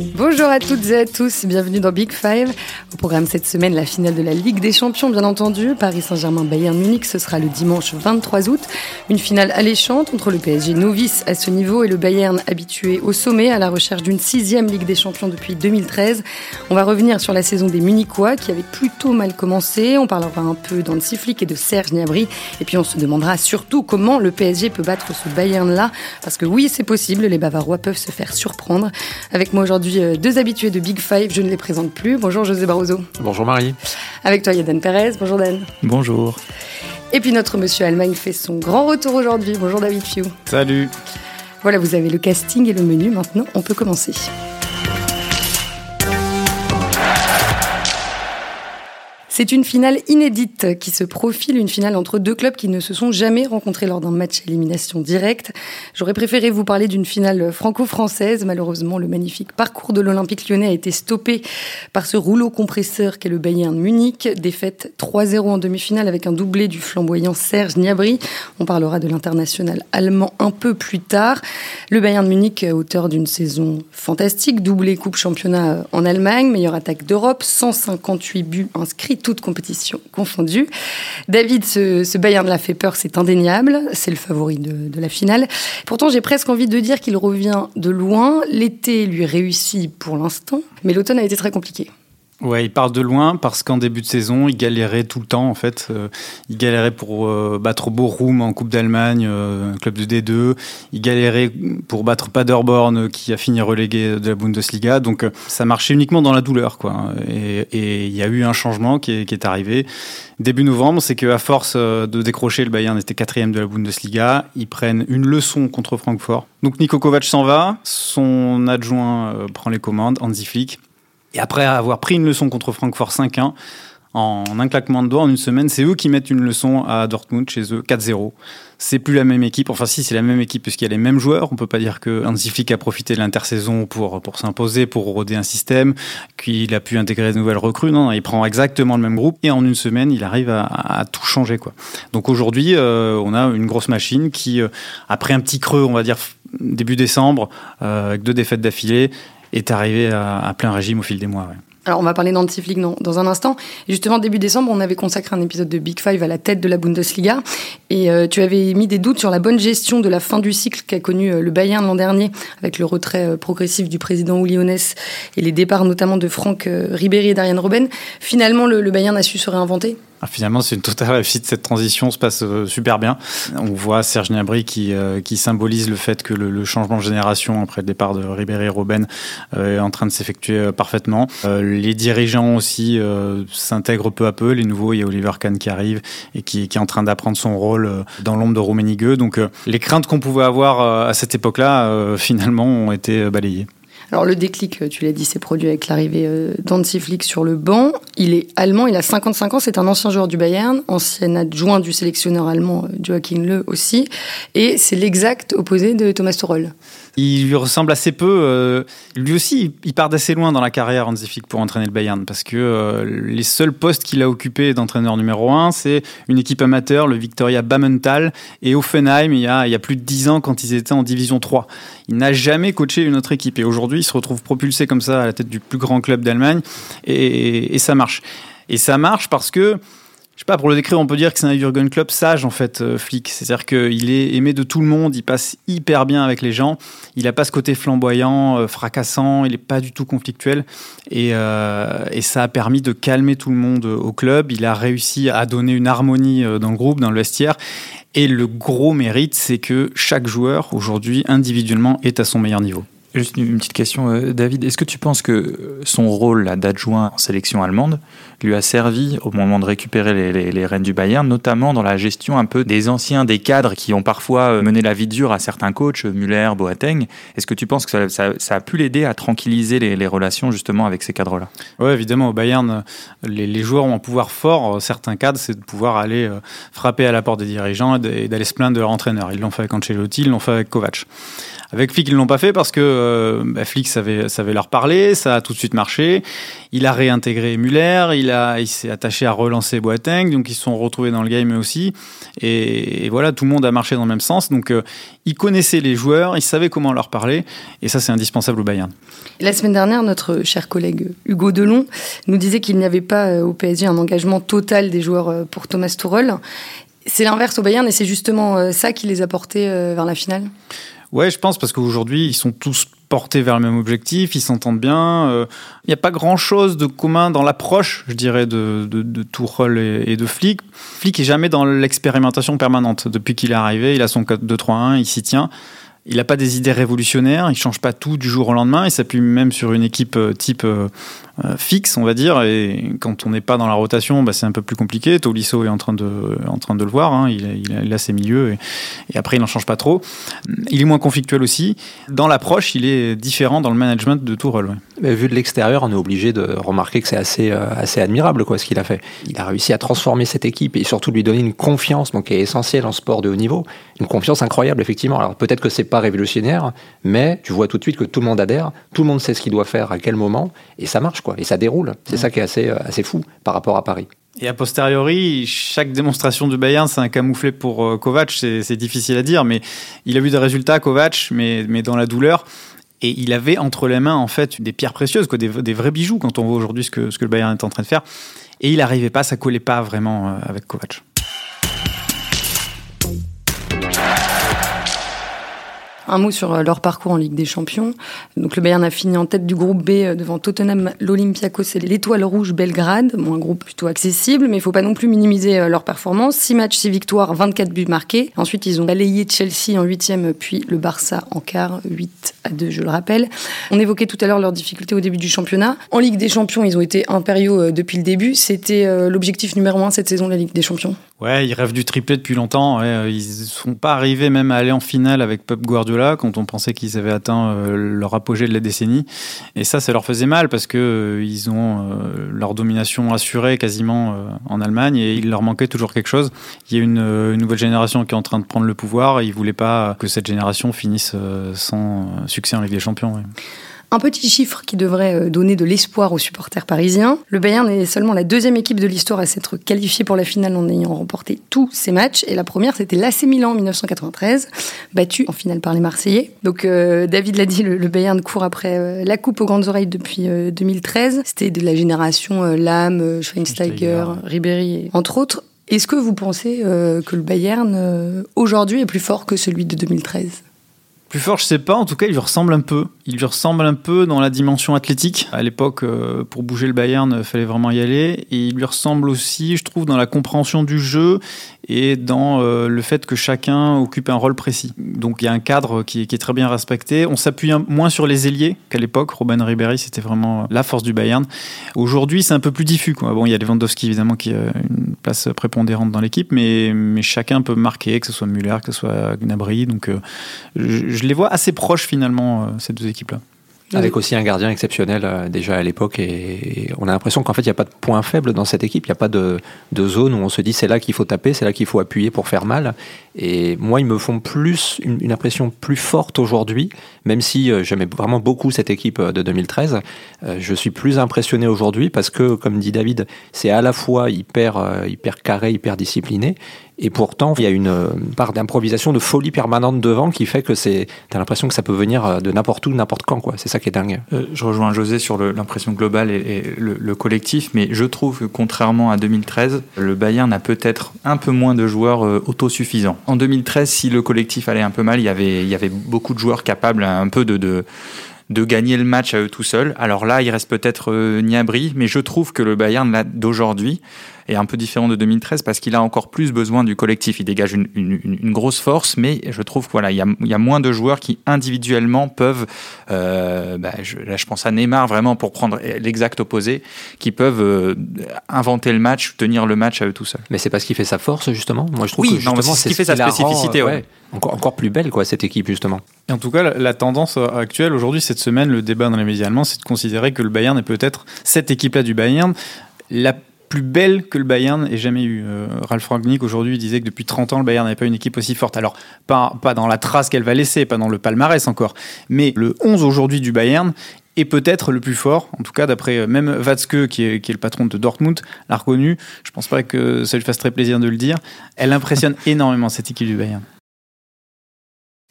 Bonjour à toutes et à tous, bienvenue dans Big Five. Au programme cette semaine, la finale de la Ligue des Champions, bien entendu. Paris Saint-Germain-Bayern Munich, ce sera le dimanche 23 août. Une finale alléchante entre le PSG novice à ce niveau et le Bayern habitué au sommet à la recherche d'une sixième Ligue des Champions depuis 2013. On va revenir sur la saison des Munichois qui avait plutôt mal commencé. On parlera un peu dans le Siflik et de Serge Gnabry. Et puis on se demandera surtout comment le PSG peut battre ce Bayern-là. Parce que oui, c'est possible, les Bavarois peuvent se faire surprendre. Avec moi aujourd'hui, euh, deux habitués de Big Five, je ne les présente plus. Bonjour José Barroso. Bonjour Marie. Avec toi, Yadan Perez. Bonjour Dan. Bonjour. Et puis notre monsieur Allemagne fait son grand retour aujourd'hui. Bonjour David Fiou. Salut. Voilà, vous avez le casting et le menu. Maintenant, on peut commencer. C'est une finale inédite qui se profile, une finale entre deux clubs qui ne se sont jamais rencontrés lors d'un match élimination directe. J'aurais préféré vous parler d'une finale franco-française. Malheureusement, le magnifique parcours de l'Olympique lyonnais a été stoppé par ce rouleau compresseur qu'est le Bayern Munich. Défaite 3-0 en demi-finale avec un doublé du flamboyant Serge Gnabry. On parlera de l'international allemand un peu plus tard. Le Bayern Munich, auteur d'une saison fantastique, doublé Coupe Championnat en Allemagne, meilleure attaque d'Europe, 158 buts inscrits toute compétition confondue. David, ce, ce Bayern l'a fait peur, c'est indéniable. C'est le favori de la finale. Pourtant, j'ai presque envie de dire qu'il revient de loin. L'été lui réussit pour l'instant, mais l'automne a été très compliqué. Ouais, il part de loin parce qu'en début de saison, il galérait tout le temps en fait. Euh, il galérait pour euh, battre Bochum en Coupe d'Allemagne, euh, club de D2. Il galérait pour battre Paderborn qui a fini relégué de la Bundesliga. Donc ça marchait uniquement dans la douleur quoi. Et, et il y a eu un changement qui est, qui est arrivé début novembre, c'est qu'à force de décrocher, le Bayern était quatrième de la Bundesliga. Ils prennent une leçon contre Francfort. Donc Niko Kovac s'en va, son adjoint prend les commandes, Hansi Flick. Et après avoir pris une leçon contre Francfort 5-1, en un claquement de doigts, en une semaine, c'est eux qui mettent une leçon à Dortmund chez eux, 4-0. C'est plus la même équipe. Enfin, si, c'est la même équipe puisqu'il y a les mêmes joueurs. On peut pas dire que Hansi Flick a profité de l'intersaison pour, pour s'imposer, pour roder un système, qu'il a pu intégrer de nouvelles recrues. Non, il prend exactement le même groupe et en une semaine, il arrive à, à tout changer, quoi. Donc aujourd'hui, euh, on a une grosse machine qui, euh, après un petit creux, on va dire début décembre, euh, avec deux défaites d'affilée, est arrivé à, plein régime au fil des mois. Alors, on va parler d'Antiflick dans, dans un instant. Justement, début décembre, on avait consacré un épisode de Big Five à la tête de la Bundesliga. Et euh, tu avais mis des doutes sur la bonne gestion de la fin du cycle qu'a connu euh, le Bayern l'an dernier, avec le retrait euh, progressif du président Uli Hoeneß et les départs notamment de Franck Ribéry et d'Ariane Robben. Finalement, le, le Bayern a su se réinventer? Finalement, c'est une totale réussite. Cette transition se passe euh, super bien. On voit Serge Gnabry qui, euh, qui symbolise le fait que le, le, changement de génération après le départ de Ribéry et Robben euh, est en train de s'effectuer parfaitement. les dirigeants aussi s'intègrent peu à peu. Les nouveaux, il y a Oliver Kahn qui arrive et qui, qui est en train d'apprendre son rôle dans l'ombre de Rummenigge. Donc, les craintes qu'on pouvait avoir à cette époque-là, finalement, ont été balayées. Alors le déclic, tu l'as dit, s'est produit avec l'arrivée d'Hansi Flick sur le banc. Il est allemand, il a 55 ans, c'est un ancien joueur du Bayern, ancien adjoint du sélectionneur allemand Joachim Le aussi, et c'est l'exact opposé de Thomas Tuchel. Il lui ressemble assez peu. Euh, lui aussi, il part d'assez loin dans la carrière Hansi Flick pour entraîner le Bayern parce que euh, les seuls postes qu'il a occupés d'entraîneur numéro un, c'est une équipe amateur, le Victoria Bammental et Offenheim il y, a, plus de 10 ans quand ils étaient en division 3. Il n'a jamais coaché une autre équipe et aujourd'hui, il se retrouve propulsé comme ça à la tête du plus grand club d'Allemagne et ça marche. Et ça marche parce que je sais pas, pour le décrire, on peut dire que c'est un Jurgen Klopp sage, en fait, euh, flic. C'est-à-dire qu'il est aimé de tout le monde, il passe hyper bien avec les gens, il a pas ce côté flamboyant, euh, fracassant, il est pas du tout conflictuel. Et, euh, et, ça a permis de calmer tout le monde au club. Il a réussi à donner une harmonie dans le groupe, dans le vestiaire. Et le gros mérite, c'est que chaque joueur, aujourd'hui, individuellement, est à son meilleur niveau. Juste une petite question, David. Est-ce que tu penses que son rôle d'adjoint en sélection allemande lui a servi au moment de récupérer les, les, rênes du Bayern, notamment dans la gestion un peu des anciens, des cadres qui ont parfois mené la vie dure à certains coachs, Müller, Boateng Est-ce que tu penses que ça, a pu l'aider à tranquilliser les, relations justement avec ces cadres-là? Oui, évidemment. Au Bayern, les, joueurs ont un pouvoir fort. Certains cadres, c'est de pouvoir aller frapper à la porte des dirigeants et d'aller se plaindre de leur entraîneur. Ils l'ont fait avec Ancelotti, ils l'ont fait avec Kovac. Avec Flick, ils l'ont pas fait parce que euh, bah, Flick savait, savait leur parler, ça a tout de suite marché. Il a réintégré Muller, il, a, il s'est attaché à relancer Boateng, donc ils se sont retrouvés dans le game aussi. Et, voilà, tout le monde a marché dans le même sens. Donc euh, il connaissait les joueurs, il savait comment leur parler, et ça c'est indispensable au Bayern. La semaine dernière, notre cher collègue Hugo Delon nous disait qu'il n'y avait pas euh, au PSG un engagement total des joueurs euh, pour Thomas Tuchel. C'est l'inverse au Bayern et c'est justement ça qui les a portés vers la finale? Ouais, je pense parce qu'aujourd'hui, ils sont tous portés vers le même objectif, ils s'entendent bien. Il euh, n'y a pas grand-chose de commun dans l'approche, je dirais, de, de, de Tourelle et, de Flick. Flick est jamais dans l'expérimentation permanente. Depuis qu'il est arrivé, il a son 4-2-3-1, il s'y tient. Il n'a pas des idées révolutionnaires, il change pas tout du jour au lendemain, il s'appuie même sur une équipe euh, type euh, fixe, on va dire. Et quand on n'est pas dans la rotation, bah, c'est un peu plus compliqué. Tolisso est en train de, en train de le voir. Hein. Il, a, ses milieux et, après, il n'en change pas trop. Il est moins conflictuel aussi. Dans l'approche, il est différent dans le management de Tourelle. Mais vu de l'extérieur, on est obligé de remarquer que c'est assez, euh, assez admirable quoi, ce qu'il a fait. Il a réussi à transformer cette équipe et surtout lui donner une confiance donc, qui est essentielle en sport de haut niveau. Une confiance incroyable, effectivement. Alors peut-être que c'est pas révolutionnaire, mais tu vois tout de suite que tout le monde adhère, tout le monde sait ce qu'il doit faire à quel moment et ça marche. Quoi. Et ça déroule. C'est ça qui est assez, euh, assez fou par rapport à Paris. Et a posteriori, chaque démonstration du Bayern, c'est un camouflet pour euh, Kovac. C'est difficile à dire, mais il a eu des résultats, Kovac, mais, mais dans la douleur. Et il avait entre les mains, en fait, des pierres précieuses, quoi, des, des vrais bijoux quand on voit aujourd'hui ce que, ce que le Bayern est en train de faire. Et il n'arrivait pas, ça collait pas vraiment euh, avec Kovac. Un mot sur euh, leur parcours en Ligue des Champions. Donc le Bayern a fini en tête du groupe B euh, devant Tottenham, l'Olympiakos et l'Étoile Rouge Belgrade. Un groupe plutôt accessible, mais il faut pas non plus minimiser euh, leur performance. 6 matchs, 6 victoires, 24 buts marqués. Ensuite, ils ont balayé Chelsea en huitième, puis le Barça en quart, 8 à 2, je le rappelle. On évoquait tout à l'heure leurs difficultés au début du championnat. En Ligue des Champions, ils ont été impériaux depuis le début. C'était l'objectif numéro un cette saison la Ligue des Champions? Ouais, ils rêvent du triplé depuis longtemps. ils ne sont pas arrivés même à aller en finale avec Pep Guardiola quand on pensait qu'ils avaient atteint euh, leur apogée de la décennie. Et ça, ça leur faisait mal parce que euh, ils ont euh, leur domination assurée quasiment en Allemagne et il leur manquait toujours quelque chose. Il y a une, nouvelle génération qui est en train de prendre le pouvoir et ils voulaient pas que cette génération finisse sans succès en Ligue des Champions. Un petit chiffre qui devrait euh, donner de l'espoir aux supporters parisiens. Le Bayern est seulement la deuxième équipe de l'histoire à s'être qualifiée pour la finale en ayant remporté tous ses matchs. Et la première, c'était l'AC Milan en 1993, battu en finale par les Marseillais. Donc euh, David l'a dit, le, Bayern court après euh, la coupe aux grandes oreilles depuis 2013. C'était de la génération Lam, Schweinsteiger, Ribéry, entre autres. Est-ce que vous pensez que le Bayern aujourd'hui est plus fort que celui de 2013 plus fort, je sais pas. En tout cas, il lui ressemble un peu. Il lui ressemble un peu dans la dimension athlétique. À l'époque, euh, pour bouger le Bayern, il fallait vraiment y aller. Et il lui ressemble aussi, je trouve, dans la compréhension du jeu et dans euh, le fait que chacun occupe un rôle précis. Donc il y a un cadre qui est, très bien respecté. On s'appuie moins sur les ailiers qu'à l'époque. Robin Ribéry, c'était vraiment la force du Bayern. Aujourd'hui, c'est un peu plus diffus. Bon, il y a Lewandowski, évidemment, qui a une place prépondérante dans l'équipe, mais, mais chacun peut marquer, que ce soit Müller, que ce soit Gnabry. Donc euh, je, les vois assez proches, finalement, euh, ces deux équipes-là. Avec aussi un gardien exceptionnel euh, déjà à l'époque. Et, on a l'impression qu'en fait, il n'y a pas de point faible dans cette équipe. Il n'y a pas de, de, zone où on se dit c'est là qu'il faut taper, c'est là qu'il faut appuyer pour faire mal. Et moi, ils me font plus une, impression plus forte aujourd'hui, même si euh, j'aimais vraiment beaucoup cette équipe euh, de 2013. je suis plus impressionné aujourd'hui parce que, comme dit David, c'est à la fois hyper, hyper carré, hyper discipliné. Et pourtant, il y a une part d'improvisation, de folie permanente devant qui fait que c'est, t'as l'impression que ça peut venir de n'importe où, n'importe quand, quoi. C'est ça qui est dingue. Euh, je rejoins José sur l'impression globale et, le, collectif, mais je trouve que contrairement à 2013, le Bayern a peut-être un peu moins de joueurs euh, autosuffisants. En 2013, si le collectif allait un peu mal, il y avait, beaucoup de joueurs capables un peu de gagner le match à eux tout seuls. Alors là, il reste peut-être euh, Niabri, mais je trouve que le Bayern d'aujourd'hui est un peu différent de 2013 parce qu'il a encore plus besoin du collectif. Il dégage une, une, grosse force, mais je trouve qu'il voilà, il y, a, y a moins de joueurs qui individuellement peuvent, euh, bah, je, là je pense à Neymar vraiment pour prendre l'exact opposé, qui peuvent euh, inventer le match, tenir le match à eux tout seuls. Mais c'est parce qu'il fait sa force justement. Moi je trouve oui, que justement c'est ce qui fait sa spécificité. ouais. Encore, encore plus belle quoi cette équipe justement. Et en tout cas, la, tendance actuelle aujourd'hui cette semaine, le débat dans les médias allemands, c'est de considérer que le Bayern est peut-être cette équipe-là du Bayern la plus belle que le Bayern ait jamais eu. Euh, Ralph Rangnick aujourd'hui disait que depuis 30 ans le Bayern n'avait pas une équipe aussi forte. Alors pas, pas dans la trace qu'elle va laisser, pas dans le palmarès encore, mais le 11 aujourd'hui du Bayern est peut-être le plus fort, en tout cas d'après euh, même Watzke qui est, qui est, le patron de Dortmund, l'a reconnu. Je pense pas que ça lui fasse très plaisir de le dire. Elle impressionne énormément cette équipe du Bayern.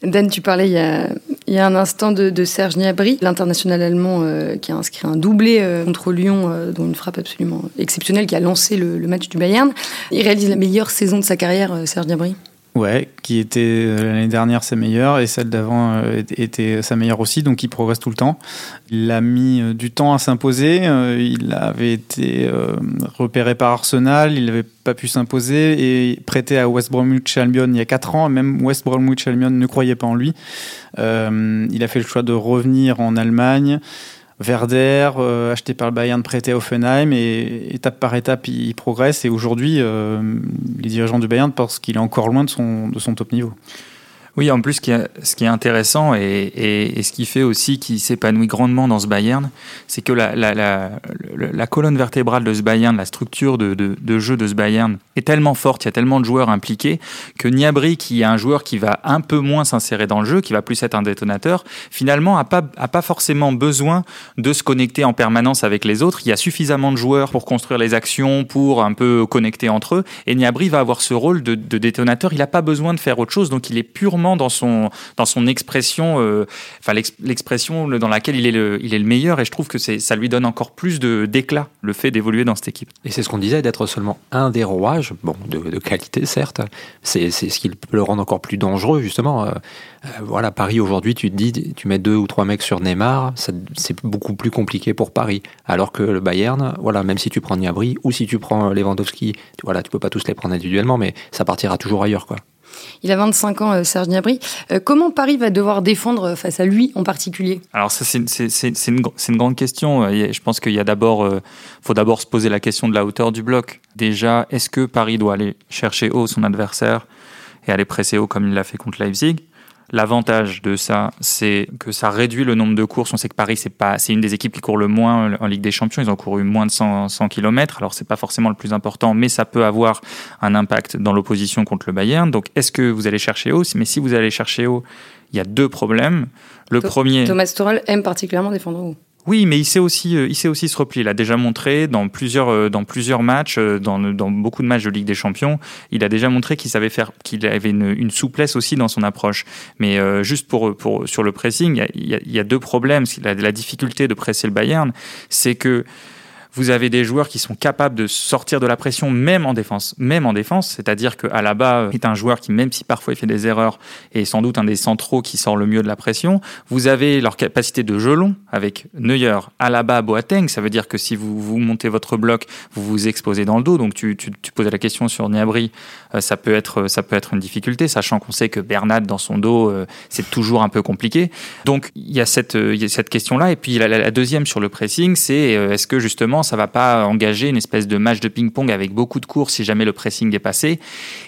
Dan, tu parlais il y a, il y a un instant de, Serge Gnabry, l'international allemand euh, qui a inscrit un doublé euh, contre Lyon, euh, dont une frappe absolument exceptionnelle, qui a lancé le, le, match du Bayern. Il réalise la meilleure saison de sa carrière, Serge Gnabry? Ouais, qui était l'année dernière sa meilleure et celle d'avant était sa meilleure aussi, donc il progresse tout le temps. Il a mis du temps à s'imposer, il avait été repéré par Arsenal, il n'avait pas pu s'imposer et prêté à West Bromwich Albion il y a 4 ans, même West Bromwich Albion ne croyait pas en lui. il a fait le choix de revenir en Allemagne. Werder, euh, acheté par le Bayern, prêté à Offenheim, et étape par étape, il, progresse. Et aujourd'hui, euh, les dirigeants du Bayern pensent qu'il est encore loin de son, de son top niveau. Oui, en plus, ce qui est, intéressant et, ce qui fait aussi qu'il s'épanouit grandement dans ce Bayern, c'est que la, colonne vertébrale de ce Bayern, la structure de, jeu de ce Bayern est tellement forte, il y a tellement de joueurs impliqués, que Niabri, qui est un joueur qui va un peu moins s'insérer dans le jeu, qui va plus être un détonateur, finalement n'a pas, a pas forcément besoin de se connecter en permanence avec les autres. Il y a suffisamment de joueurs pour construire les actions, pour un peu connecter entre eux, et Niabri va avoir ce rôle de, de détonateur. Il n'a pas besoin de faire autre chose, donc il est purement dans son, dans son expression, euh, enfin l'expression dans laquelle il est, le, il est le meilleur. Et je trouve que ça lui donne encore plus d'éclat, le fait d'évoluer dans cette équipe. Et c'est ce qu'on disait, d'être seulement un des rouages, bon, de, qualité certes, c'est ce qui peut le rendre encore plus dangereux, justement. Euh, euh, voilà, Paris aujourd'hui, tu te dis, tu mets deux ou trois mecs sur Neymar, c'est beaucoup plus compliqué pour Paris. Alors que le Bayern, voilà, même si tu prends Niabri ou si tu prends Lewandowski, voilà, tu peux pas tous les prendre individuellement, mais ça partira toujours ailleurs, quoi. Il a 25 ans, euh, Serge Gnabry. Euh, comment Paris va devoir défendre face à lui en particulier? Alors ça, c'est une, grande question. Je pense qu'il faut d'abord se poser la question de la hauteur du bloc. Déjà, est-ce que Paris doit aller chercher haut son adversaire et aller presser haut comme il l'a fait contre Leipzig? L'avantage de ça, c'est que ça réduit le nombre de courses. On sait que Paris, c'est pas, c'est une des équipes qui court le moins en Ligue des Champions. Ils ont couru moins de 100, 100 km. Alors, c'est pas forcément le plus important, mais ça peut avoir un impact dans l'opposition contre le Bayern. Donc, est-ce que vous allez chercher haut? Mais si vous allez chercher haut, il y a deux problèmes. Le premier. Thomas Tuchel aime particulièrement défendre haut. Oui, mais il sait aussi, euh, il sait aussi se replier. Il a déjà montré dans plusieurs, euh, dans plusieurs matchs, euh, dans, dans beaucoup de matchs de Ligue des Champions, il a déjà montré qu'il savait faire, qu'il avait une, une, souplesse aussi dans son approche. Mais juste pour, pour sur le pressing, il y a, il y a deux problèmes. La, la difficulté de presser le Bayern, c'est que vous avez des joueurs qui sont capables de sortir de la pression même en défense, même en défense, c'est-à-dire que Alaba est un joueur qui même si parfois il fait des erreurs est sans doute un des centraux qui sort le mieux de la pression. Vous avez leur capacité de jeu long avec Neuer, Alaba, Boateng, ça veut dire que si vous, vous montez votre bloc, vous vous exposez dans le dos. Donc tu, tu, tu posais la question sur Niabri, euh, ça peut être ça peut être une difficulté, sachant qu'on sait que Bernat dans son dos euh, c'est toujours un peu compliqué. Donc il y a cette euh, cette question là et puis la, la, la deuxième sur le pressing, c'est est-ce que justement ça va pas engager une espèce de match de ping-pong avec beaucoup de courses si jamais le pressing est passé.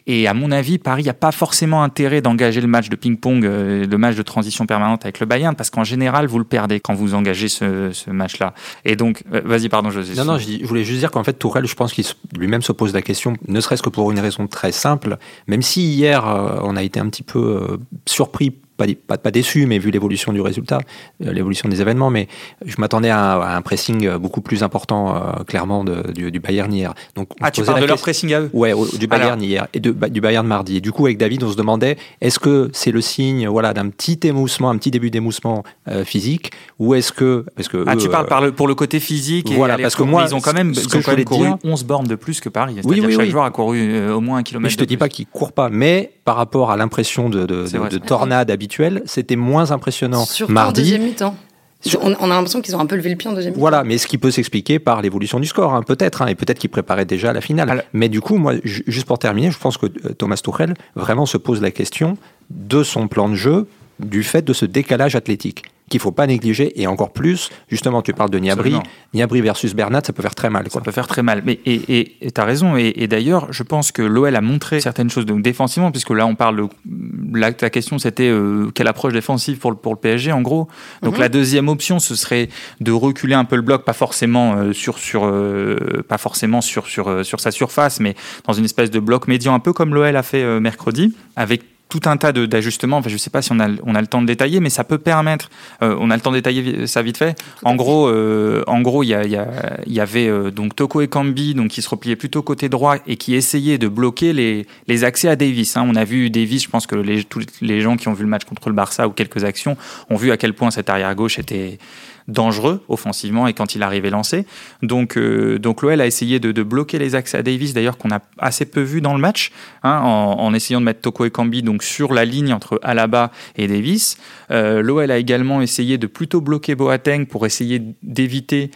Et à mon avis, Paris n'a pas forcément intérêt d'engager le match de ping-pong, euh, le match de transition permanente avec le Bayern, parce qu'en général, vous le perdez quand vous engagez ce, ce match-là. Et donc, euh, vas-y, pardon, José. Non, non, je, voulais juste dire qu'en fait, Tourelle, je pense qu'il lui-même se pose la question, ne serait-ce que pour une raison très simple, même si hier, euh, on a été un petit peu surpris pas, pas, déçu, mais vu l'évolution du résultat, euh, l'évolution des événements, mais je m'attendais à, un pressing euh, beaucoup plus important, euh, clairement, de, du, du, Bayern hier. Donc, ah, tu parles de leur pressing à eux Ouais, du Bayern hier, et de, du Bayern mardi. Et du coup, avec David, on se demandait, est-ce que c'est le signe voilà, d'un petit émoussement, un petit début d'émoussement physique, ou est-ce que... Parce que ah, tu parles par le, pour le côté physique, et voilà, parce que moi, ils ont quand même, ce que ils ont quand même couru 11 bornes de plus que Paris. Oui, oui, chaque oui. joueur a couru au moins un kilomètre. Mais je te dis pas qu'ils courent pas, mais par rapport à l'impression de, de, de, de tornade habituelle, c'était moins impressionnant Surtout mardi. En deuxième mi-temps. On, a l'impression qu'ils ont un peu levé le pied en deuxième mi-temps. Voilà, mais ce qui peut s'expliquer par l'évolution du score, hein, peut-être, hein, et peut-être qu'ils préparaient déjà la finale. Alors, mais du coup, moi, juste pour terminer, je pense que Thomas Tuchel vraiment se pose la question de son plan de jeu, du fait de ce décalage athlétique qu'il faut pas négliger et encore plus, justement, tu parles de Niabri, Niabri versus Bernat, ça peut faire très mal. Ça peut faire très mal. Mais et tu as raison. Et, d'ailleurs, je pense que l'OL a montré certaines choses donc défensivement, puisque là on parle de la, question c'était euh, quelle approche défensive pour le, pour le PSG en gros. Donc mhm. la deuxième option ce serait de reculer un peu le bloc, pas forcément euh, sur sur euh, pas forcément sur sur sur sa surface, mais dans une espèce de bloc médian un peu comme l'OL a fait mercredi, avec tout un tas d'ajustements. Enfin, je ne sais pas si on a, on a le temps de détailler, mais ça peut permettre. Euh, on a le temps de détailler ça vite fait. En gros, euh, en gros, il y, y, avait euh, donc Toko et Kambi, donc qui se repliaient plutôt côté droit et qui essayaient de bloquer les, les accès à Davis. Hein. On a vu Davis. Je pense que les, tous les gens qui ont vu le match contre le Barça ou quelques actions ont vu à quel point cet arrière gauche était dangereux offensivement et quand il arrivait lancé. Donc, euh, donc l'OL a essayé de, bloquer les axes à Davis, d'ailleurs qu'on a assez peu vu dans le match, hein, en, essayant de mettre Toko et Kambi donc sur la ligne entre Alaba et Davis. Euh, L'OL a également essayé de plutôt bloquer Boateng pour essayer d'éviter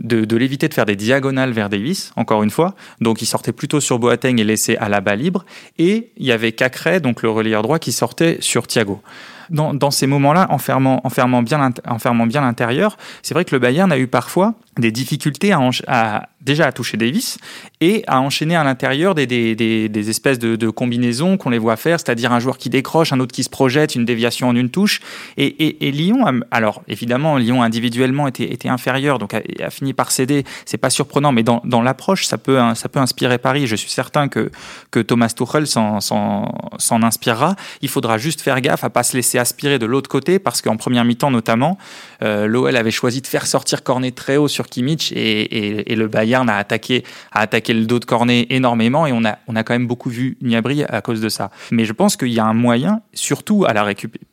de, l'éviter de faire des diagonales vers Davis, encore une fois. Donc il sortait plutôt sur Boateng et laissait Alaba libre. Et il y avait Cacré, donc le relayeur droit, qui sortait sur Thiago dans, ces moments-là, en fermant, bien, bien l'intérieur, c'est vrai que le Bayern a eu parfois des difficultés à, déjà à toucher Davis et à enchaîner à l'intérieur des, espèces de, combinaisons qu'on les voit faire, c'est-à-dire un joueur qui décroche, un autre qui se projette, une déviation en une touche. Et, Lyon, alors évidemment, Lyon individuellement était, inférieur, donc a, fini par céder. C'est pas surprenant, mais dans, l'approche, ça peut, ça peut inspirer Paris. Je suis certain que, que Thomas Tuchel s'en inspirera. Il faudra juste faire gaffe à pas se laisser aspirer de l'autre côté, parce qu'en première mi-temps notamment, euh, l'OL avait choisi de faire sortir Cornet très haut sur Kimmich et, le Bayern a attaqué, a attaqué le dos de Cornet énormément et on a, on a quand même beaucoup vu Niabri à cause de ça. Mais je pense qu'il y a un moyen, surtout à la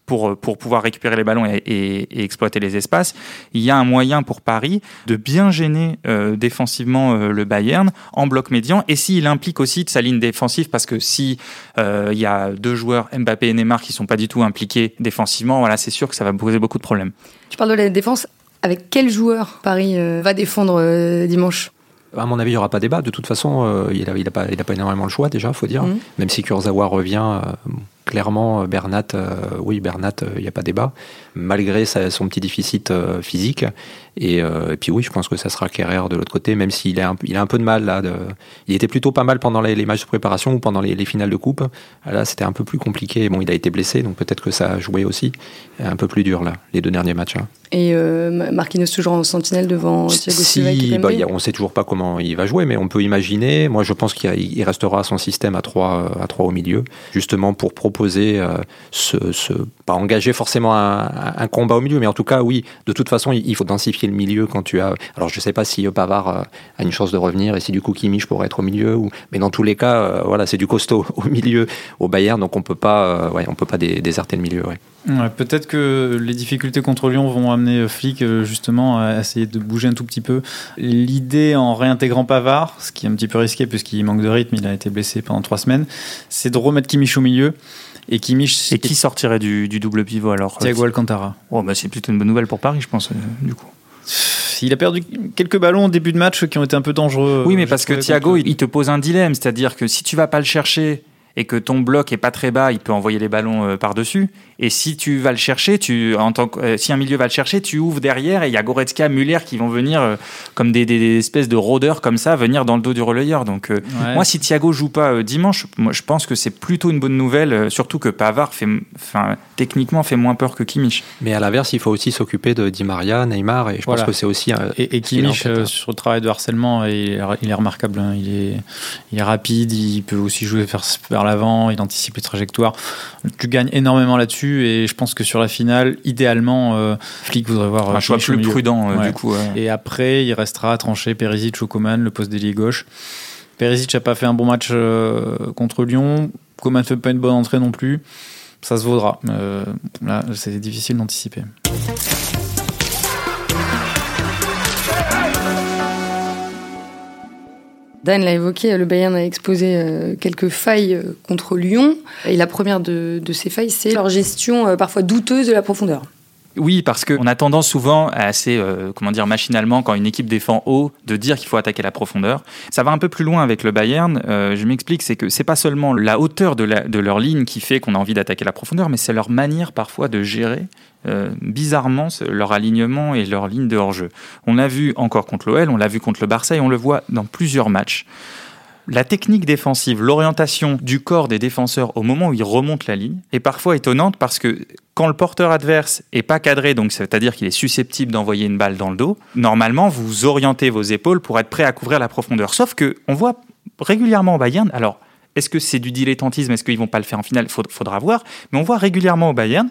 pour, pour pouvoir récupérer les ballons et, exploiter les espaces, il y a un moyen pour Paris de bien gêner euh, défensivement euh, le Bayern en bloc médian et s'il implique aussi de sa ligne défensive parce que si il y a deux joueurs Mbappé et Neymar qui sont pas du tout impliqués défensivement, voilà, c'est sûr que ça va poser beaucoup de problèmes. Tu parles de la défense. Avec quel joueur Paris euh, va défendre euh, dimanche? À mon avis, il n'y aura pas débat. De toute façon, euh, il n'a il a pas, pas, énormément le choix déjà, faut dire. Mmh. Même si Kurzawa revient, clairement, Bernat, oui, Bernat, il n'y a pas débat. Malgré son petit déficit physique, euh, et, puis oui, je pense que ça sera Kerrer de l'autre côté, même s'il a, un, il a un peu de mal là. De, il était plutôt pas mal pendant les, matchs de préparation ou pendant les, finales de coupe. Là, c'était un peu plus compliqué. Bon, il a été blessé, donc peut-être que ça a joué aussi. Un peu plus dur là, les deux derniers matchs. Hein. Et euh, Marquinhos toujours en sentinelle devant Thiago si, bah, On ne sait toujours pas comment il va jouer, mais on peut imaginer. Moi, je pense qu'il restera son système à 3 à trois au milieu, justement pour proposer euh, ce, pas engager forcément un, un, combat au milieu, mais en tout cas, oui, de toute façon, il faut densifier le milieu quand tu as. Alors je sais pas si Pavard euh, a une chance de revenir et si du coup Kimmich pourrait être au milieu, ou... mais dans tous les cas, euh, voilà, c'est du costaud au milieu au Bayern, donc on peut pas, euh, ouais, on peut pas déserter le milieu. Ouais. Peut-être que les difficultés contre Lyon vont amener Flick justement à essayer de bouger un tout petit peu. L'idée en réintégrant Pavard, ce qui est un petit peu risqué puisqu'il manque de rythme, il a été blessé pendant trois semaines, c'est de remettre Kimmich au milieu. Et Kimmich. Et qui sortirait du, double pivot alors Thiago Alcantara. Oh, bah c'est plutôt une bonne nouvelle pour Paris, je pense, du coup. Il a perdu quelques ballons au début de match qui ont été un peu dangereux. Oui, mais parce que Thiago, il te pose un dilemme, c'est-à-dire que si tu vas pas le chercher et que ton bloc est pas très bas, il peut envoyer les ballons euh, par-dessus. Et si tu vas le chercher, tu, en tant que, euh, si un milieu va le chercher, tu ouvres derrière et il y a Goretzka, Muller qui vont venir euh, comme des, des, espèces de rôdeurs comme ça, venir dans le dos du relayeur. Donc moi, si Thiago joue pas dimanche, moi je pense que c'est plutôt une bonne nouvelle, surtout que Pavard fait, enfin techniquement fait moins peur que Kimmich. Mais à l'inverse, il faut aussi s'occuper de Di Maria, Neymar, et je pense que c'est aussi et, et Kimmich sur le travail de harcèlement, il est, remarquable. Hein. Il est, il est rapide, il peut aussi jouer vers, vers l'avant, il anticipe les trajectoires. Tu gagnes énormément là-dessus et je pense que sur la finale, idéalement, euh, Flick voudrait voir un choix plus prudent euh, du coup. Et après, il restera à trancher Perisic ou Coman, le poste d'ailier gauche. Perisic n'a pas fait un bon match euh, contre Lyon. Coman ne fait pas une bonne entrée non plus. Ça se vaudra. là, c'est difficile d'anticiper. Dan l'a évoqué, le Bayern a exposé euh, quelques failles euh, contre Lyon. Et la première de, ces failles, c'est leur gestion euh, parfois douteuse de la profondeur. Oui, parce qu'on a tendance souvent, assez, euh, comment dire, machinalement, quand une équipe défend haut, de dire qu'il faut attaquer la profondeur. Ça va un peu plus loin avec le Bayern. Je m'explique, c'est que c'est pas seulement la hauteur de, de leur ligne qui fait qu'on a envie d'attaquer la profondeur, mais c'est leur manière parfois de gérer euh, bizarrement leur alignement et leur ligne de hors-jeu. On l'a vu encore contre l'OL, on l'a vu contre le Barça et on le voit dans plusieurs matchs. La technique défensive, l'orientation du corps des défenseurs au moment où ils remontent la ligne est parfois étonnante parce que quand le porteur adverse est pas cadré, donc c'est-à-dire qu'il est susceptible d'envoyer une balle dans le dos, normalement vous orientez vos épaules pour être prêt à couvrir la profondeur. Sauf que on voit régulièrement au Bayern, alors est-ce que c'est du dilettantisme, est-ce qu'ils vont pas le faire en finale, faudra voir, mais on voit régulièrement au Bayern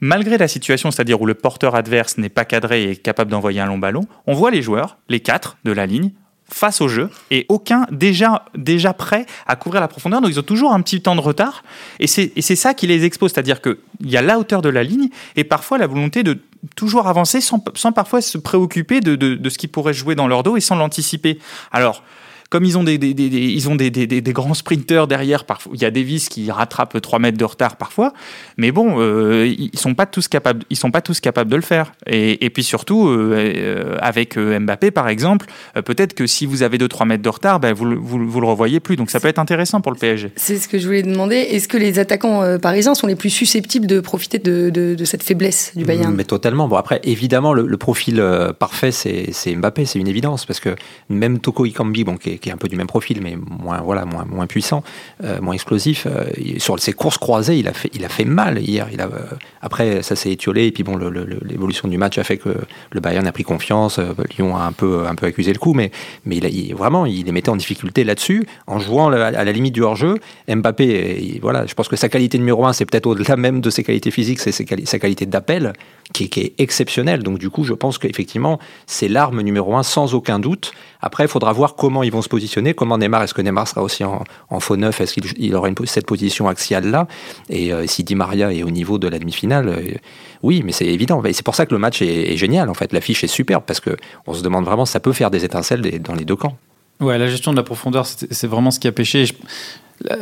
Malgré la situation, c'est-à-dire où le porteur adverse n'est pas cadré et est capable d'envoyer un long ballon, on voit les joueurs, les quatre de la ligne, face au jeu et aucun déjà, déjà prêt à couvrir la profondeur. Donc ils ont toujours un petit temps de retard et c'est ça qui les expose. C'est-à-dire qu'il y a la hauteur de la ligne et parfois la volonté de toujours avancer sans, sans parfois se préoccuper de, de, de ce qui pourrait jouer dans leur dos et sans l'anticiper. Alors, comme ils ont des, des, des, ils ont des, des, grands sprinteurs derrière, parfois, il y a Davis qui rattrape 3 mètres de retard parfois, mais bon, euh, ils sont pas tous capables, ils sont pas tous capables de le faire. Et, et puis surtout, euh, euh, avec Mbappé par exemple, peut-être que si vous avez 2-3 mètres de retard, ben, vous, vous, vous, le revoyez plus. Donc ça peut être intéressant pour le PSG. C'est ce que je voulais demander. Est-ce que les attaquants parisiens sont les plus susceptibles de profiter de, de, de cette faiblesse du Bayern? Mais totalement. Bon après, évidemment, le, le profil parfait, c'est Mbappé, c'est une évidence, parce que même Toko Ikambi, bon, qui qui est un peu du même profil, mais moins, voilà, moins, moins puissant, euh, moins explosif. Euh, sur ses courses croisées, il a fait, il a fait mal hier. A, euh, après, ça s'est étiolé, et puis bon, l'évolution du match a fait que le Bayern a pris confiance. Lyon a un peu, un peu accusé le coup, mais, mais il, vraiment, il les mettait en difficulté là-dessus, en jouant à la limite du hors-jeu. Mbappé, voilà, je pense que sa qualité numéro un, c'est peut-être au-delà même de ses qualités physiques, c'est sa qualité d'appel qui est, exceptionnelle. Donc du coup, je pense qu'effectivement, c'est l'arme numéro un sans aucun doute. Après, il faudra voir comment ils vont se positionner, comment Neymar, est-ce que Neymar sera aussi en, faux neuf, est-ce qu'il aura une, cette position axiale-là? Et euh, si Di Maria est au niveau de la demi-finale, euh, oui, mais c'est évident. Et c'est pour ça que le match est, génial, en fait. L'affiche est superbe, parce qu'on se demande vraiment, ça peut faire des étincelles dans les deux camps. Ouais, la gestion de la profondeur, c'est vraiment ce qui a pêché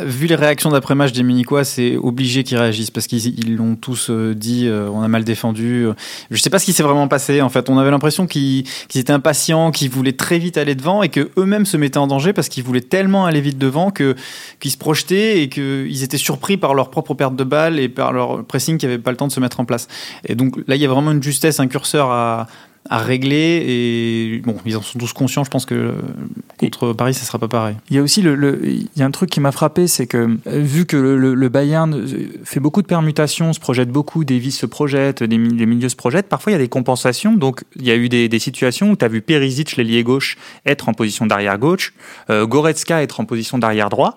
vu les réactions d'après-match des Munichois, c'est obligé qu'ils réagissent parce qu'ils l'ont tous euh, dit, euh, on a mal défendu. Je sais pas ce qui s'est vraiment passé. En fait, on avait l'impression qu'ils étaient impatients, qu'ils voulaient très vite aller devant et que eux-mêmes se mettaient en danger parce qu'ils voulaient tellement aller vite devant que qu'ils se projetaient et qu'ils étaient surpris par leur propre perte de balle et par leur pressing qui n'avait pas le temps de se mettre en place. Et donc là, il y a vraiment une justesse, un curseur à, à régler et bon ils en sont tous conscients. Je pense que contre Paris ça sera pas pareil. Il y a aussi le, y a un truc qui m'a frappé c'est que euh, vu que le, Bayern fait beaucoup de permutations se projette beaucoup Davis se projette les, milieux se projettent parfois il y a des compensations. Donc il y a eu des, des situations où tu as vu Perisic l'ailier gauche être en position d'arrière gauche euh, Goretzka être en position d'arrière droit.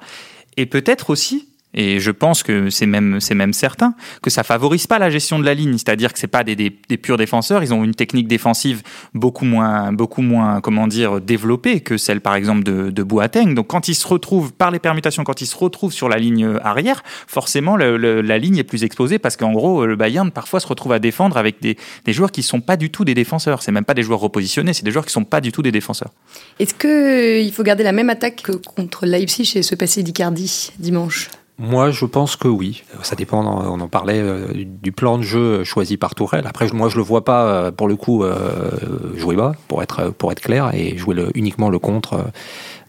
Et peut-être aussi et je pense que c'est même, c'est même certain que ça favorise pas la gestion de la ligne. C'est-à-dire que c'est pas des, des, des, purs défenseurs. Ils ont une technique défensive beaucoup moins, beaucoup moins, comment dire, développée que celle, par exemple, de, de Boateng. Donc, quand ils se retrouvent, par les permutations, quand ils se retrouvent sur la ligne arrière, forcément, la ligne est plus exposée parce qu'en gros, le Bayern, parfois, se retrouve à défendre avec des, des joueurs qui sont pas du tout des défenseurs. C'est même pas des joueurs repositionnés, c'est des joueurs qui sont pas du tout des défenseurs. Est-ce qu'il faut garder la même attaque que contre Leipzig et se passer d'Icardi dimanche? Moi, je pense que oui. Ça dépend, on en parlait euh, du plan de jeu choisi par Tourelle. Après, moi, je le vois pas, euh, pour le coup, euh, jouer bas, pour être, pour être clair, et jouer le, uniquement le contre.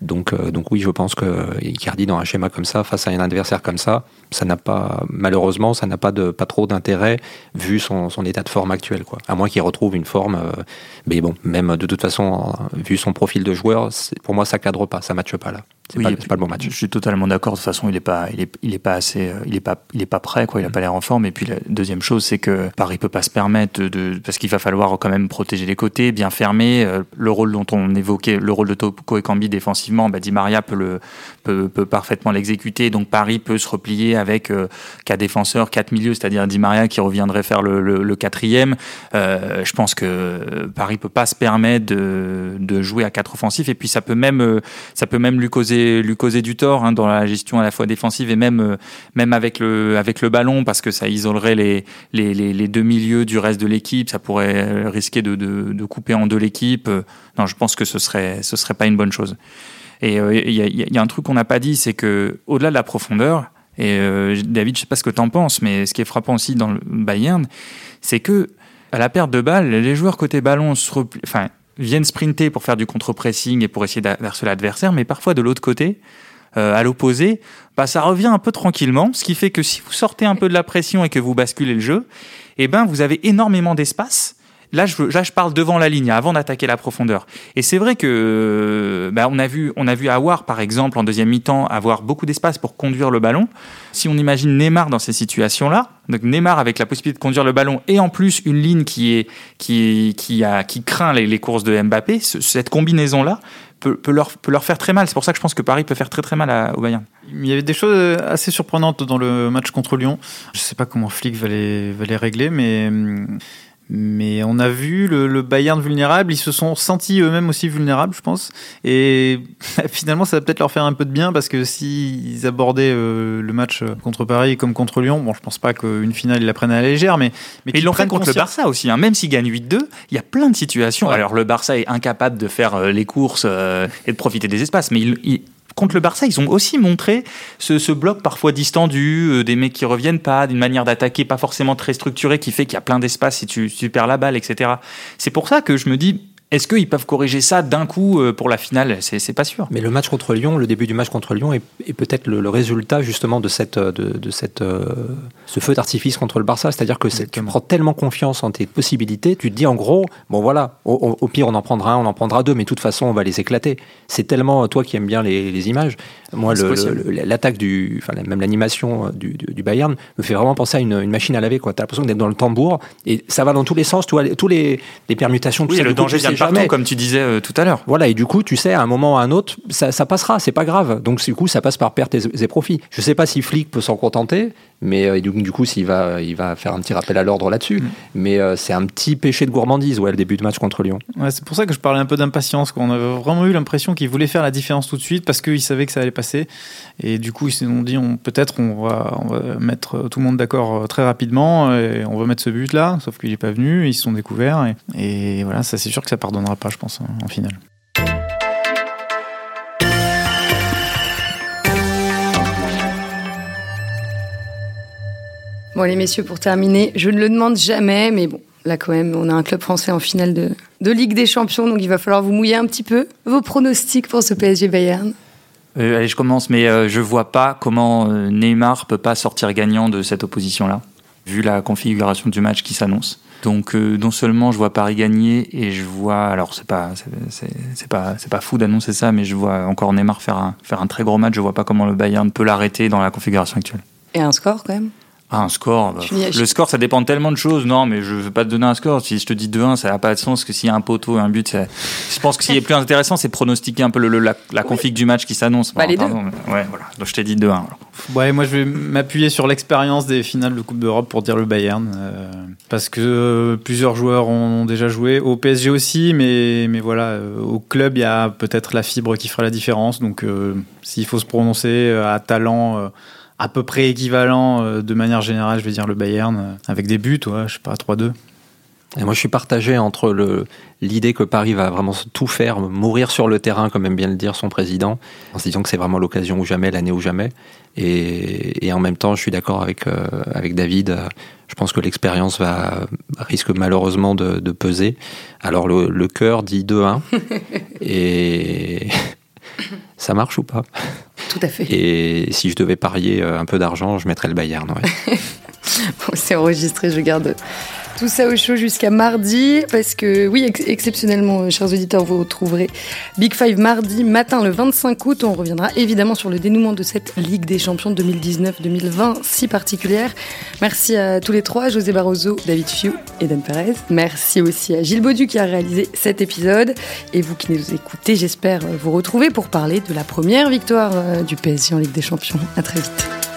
Donc, donc oui, je pense que Icardi, dans un schéma comme ça, face à un adversaire comme ça, ça n'a pas, malheureusement, ça n'a pas, de, pas trop d'intérêt vu son, son, état de forme actuel. Quoi. À moins qu'il retrouve une forme. mais bon, même de toute façon, vu son profil de joueur, pour moi, ça cadre pas, ça matche pas là. C'est oui, pas, pas, le bon match. Je suis totalement d'accord. De toute façon, il est pas, il est, il est pas assez, euh, il est pas, il est pas prêt, quoi. Il a mm. pas l'air en forme. Et puis la deuxième chose, c'est que Paris peut pas se permettre de, parce qu'il va falloir quand même protéger les côtés, bien fermer. Euh, le rôle dont on évoquait, le rôle de Toko et Cambi défensivement, bah, Di Maria peut le, peut, peut parfaitement l'exécuter. Donc Paris peut se replier avec euh, quatre défenseurs, quatre milieux, c'est-à-dire Di Maria qui reviendrait faire le, le, le quatrième. Euh, je pense que Paris peut pas se permettre de, de jouer à quatre offensifs. Et puis ça peut même, ça peut même lui causer lui causer du tort hein, dans la gestion à la fois défensive et même, euh, même avec, le, avec le ballon, parce que ça isolerait les, les, les, deux milieux du reste de l'équipe, ça pourrait risquer de, de, couper en deux l'équipe. Non, je pense que ce serait, ce serait pas une bonne chose. Et il euh, y, a un truc qu'on n'a pas dit, c'est que au-delà de la profondeur, et euh, David, je sais pas ce que tu en penses, mais ce qui est frappant aussi dans le Bayern, c'est que À la perte de balle, les joueurs côté ballon se enfin, viennent sprinter pour faire du contre-pressing et pour essayer d'harceler l'adversaire, mais parfois de l'autre côté, euh, à l'opposé, bah, ça revient un peu tranquillement, ce qui fait que si vous sortez un peu de la pression et que vous basculez le jeu, eh ben, vous avez énormément d'espace Là je, parle devant la ligne, avant d'attaquer la profondeur. Et c'est vrai que bah, on a vu, on a vu Awar, par exemple, en deuxième mi-temps, avoir beaucoup d'espace pour conduire le ballon. Si on imagine Neymar dans ces situations-là, donc Neymar avec la possibilité de conduire le ballon et en plus une ligne qui est qui qui a qui craint les, courses de Mbappé, cette combinaison-là peut, peut, leur, peut leur faire très mal. C'est pour ça que je pense que Paris peut faire très très mal à, au Bayern. Il y avait des choses assez surprenantes dans le match contre Lyon. Je ne sais pas comment Flick va les, va les régler, mais hum, mais on a vu le, Bayern vulnérable, ils se sont sentis eux-mêmes aussi vulnérables, je pense. Et finalement, ça va peut-être leur faire un peu de bien parce que s'ils abordaient euh, le match contre Paris comme contre Lyon, bon, je pense pas qu'une finale ils la prennent à la légère, mais, mais ils l'ont fait contre le Barça aussi. Hein. Même s'ils gagnent 8-2, il y a plein de situations. Alors le Barça est incapable de faire euh, les courses euh, et de profiter des espaces, mais il contre le Barça, ils ont aussi montré ce, bloc parfois distendu, euh, des mecs qui reviennent pas, d'une manière d'attaquer pas forcément très structurée qui fait qu'il y a plein d'espace si tu, si tu perds la balle, etc. C'est pour ça que je me dis, est-ce qu'ils peuvent corriger ça d'un coup euh, pour la finale? C'est pas sûr. Mais le match contre Lyon, le début du match contre Lyon est, peut-être le, résultat justement de, cette, de, de cette, euh, ce feu d'artifice contre le Barça. C'est-à-dire que tu prends tellement confiance en tes possibilités, tu te dis en gros, bon voilà, au, pire on en prendra un, on en prendra deux, mais de toute façon on va les éclater. C'est tellement toi qui aimes bien les, les images. Moi, l'attaque du, enfin même l'animation euh, du, du, Bayern me fait vraiment penser à une, une machine à laver. Tu as l'impression d'être dans le tambour et ça va dans tous les sens. Tu vois, tous les, les permutations. Oui, le danger partout, comme tu disais euh, tout à l'heure. Voilà, et du coup, tu sais, à un moment ou à un autre, ça, ça passera, c'est pas grave. Donc, du coup, ça passe par perte et, profits. Je sais pas si Flick peut s'en contenter, mais euh, du, du, coup, s'il va, il va faire un petit rappel à l'ordre là-dessus. Mm. Mais euh, c'est un petit péché de gourmandise, ouais, le début de match contre Lyon. Ouais, c'est pour ça que je parlais un peu d'impatience. On avait vraiment eu l'impression qu'il voulait faire la différence tout de suite parce qu'il savait que ça allait passer. Et du coup, ils se sont dit, on, peut-être, on va, on va mettre tout le monde d'accord très rapidement et on va mettre ce but-là. Sauf qu'il n'est pas venu, ils se sont découverts. Et, et voilà, ça, c'est sûr que ça pardonnera pas, je pense, en finale. Bon, les messieurs, pour terminer, je ne le demande jamais, mais bon, là quand même, on a un club français en finale de, de Ligue des Champions, donc il va falloir vous mouiller un petit peu. Vos pronostics pour ce PSG Bayern euh, Allez, je commence, mais euh, je vois pas comment euh, Neymar peut pas sortir gagnant de cette opposition-là, vu la configuration du match qui s'annonce. Donc non seulement je vois Paris gagner et je vois alors c'est pas c'est pas c'est pas fou d'annoncer ça mais je vois encore Neymar faire un faire un très gros match, je vois pas comment le Bayern peut l'arrêter dans la configuration actuelle. Et un score quand même? Ah, un score. Bah, le score, ça dépend tellement de choses. Non, mais je ne veux pas te donner un score. Si je te dis 2-1, ça n'a pas de sens. Que s'il y a un poteau et un but, je pense que ce qui est plus intéressant, c'est pronostiquer un peu le, la, la config du match qui s'annonce. Bah, les deux. Ouais, voilà. Donc je t'ai dit 2-1. Ouais, moi je vais m'appuyer sur l'expérience des finales de Coupe d'Europe pour dire le Bayern. Euh, parce que euh, plusieurs joueurs ont déjà joué. Au PSG aussi, mais, mais voilà, euh, au club, il y a peut-être la fibre qui fera la différence. Donc s'il faut se prononcer à talent à peu près équivalent euh, de manière générale, je vais dire le Bayern, euh, avec des buts, ouais, je sais pas, 3-2. Et moi, je suis partagé entre l'idée que Paris va vraiment tout faire, mourir sur le terrain, comme aime bien le dire son président, en se disant que c'est vraiment l'occasion ou jamais, l'année ou jamais. Et, en même temps, je suis d'accord avec, euh, avec David. Je pense que l'expérience va risque malheureusement de, de peser. Alors le, le cœur dit 2-1. et ça marche ou pas? Tout à fait. Et si je devais parier euh, un peu d'argent, je mettrais le Bayern. Ouais. bon, c'est enregistré, je garde tout ça au chaud jusqu'à mardi, parce que oui, exceptionnellement, euh, chers auditeurs, vous retrouverez Big Five mardi matin le 25 août. On reviendra évidemment sur le dénouement de cette Ligue des Champions 2019-2020 si particulière. Merci à tous les trois, José Barroso, David Fiu et Dan Perez. Merci aussi à Gilles Baudu qui a réalisé cet épisode. Et vous qui nous écoutez, j'espère vous retrouver pour parler de la première victoire euh, du PSG en Ligue des Champions. À très vite.